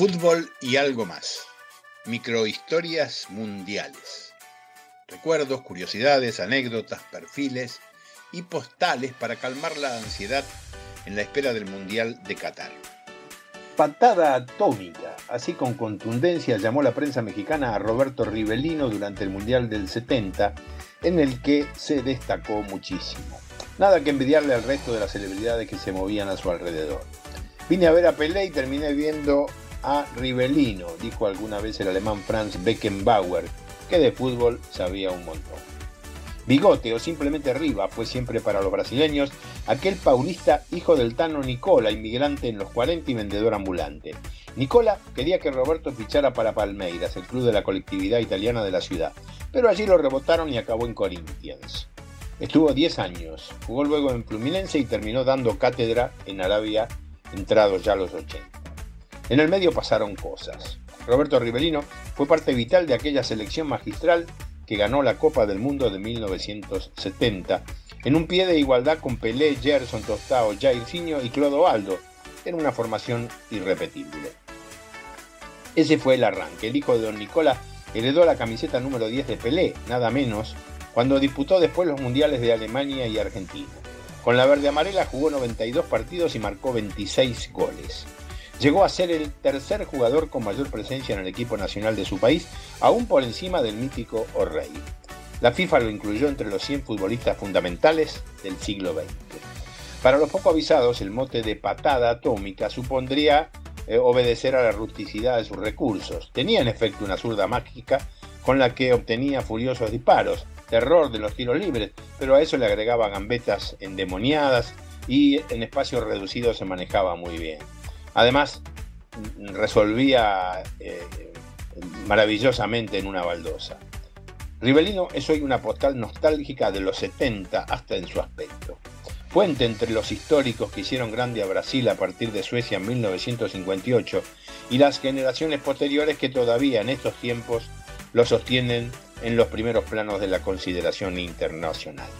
Fútbol y algo más. Microhistorias mundiales. Recuerdos, curiosidades, anécdotas, perfiles y postales para calmar la ansiedad en la espera del Mundial de Qatar. Patada atómica, así con contundencia llamó la prensa mexicana a Roberto Rivelino durante el Mundial del 70, en el que se destacó muchísimo. Nada que envidiarle al resto de las celebridades que se movían a su alrededor. Vine a ver a Pelé y terminé viendo a Rivelino, dijo alguna vez el alemán Franz Beckenbauer, que de fútbol sabía un montón. Bigote o simplemente Riva fue siempre para los brasileños aquel paulista hijo del Tano Nicola, inmigrante en los 40 y vendedor ambulante. Nicola quería que Roberto fichara para Palmeiras, el club de la colectividad italiana de la ciudad, pero allí lo rebotaron y acabó en Corinthians. Estuvo 10 años, jugó luego en Fluminense y terminó dando cátedra en Arabia, entrados ya los 80. En el medio pasaron cosas. Roberto Rivelino fue parte vital de aquella selección magistral que ganó la Copa del Mundo de 1970, en un pie de igualdad con Pelé, Gerson, Tostao, Jairzinho y Clodoaldo, en una formación irrepetible. Ese fue el arranque. El hijo de Don Nicola heredó la camiseta número 10 de Pelé, nada menos, cuando disputó después los mundiales de Alemania y Argentina. Con la verde amarela jugó 92 partidos y marcó 26 goles. Llegó a ser el tercer jugador con mayor presencia en el equipo nacional de su país, aún por encima del mítico O'Reilly. La FIFA lo incluyó entre los 100 futbolistas fundamentales del siglo XX. Para los poco avisados, el mote de patada atómica supondría eh, obedecer a la rusticidad de sus recursos. Tenía en efecto una zurda mágica con la que obtenía furiosos disparos, terror de los tiros libres, pero a eso le agregaba gambetas endemoniadas y en espacios reducidos se manejaba muy bien. Además, resolvía eh, maravillosamente en una baldosa. Rivelino es hoy una postal nostálgica de los 70 hasta en su aspecto. Fuente entre los históricos que hicieron grande a Brasil a partir de Suecia en 1958 y las generaciones posteriores que todavía en estos tiempos lo sostienen en los primeros planos de la consideración internacional.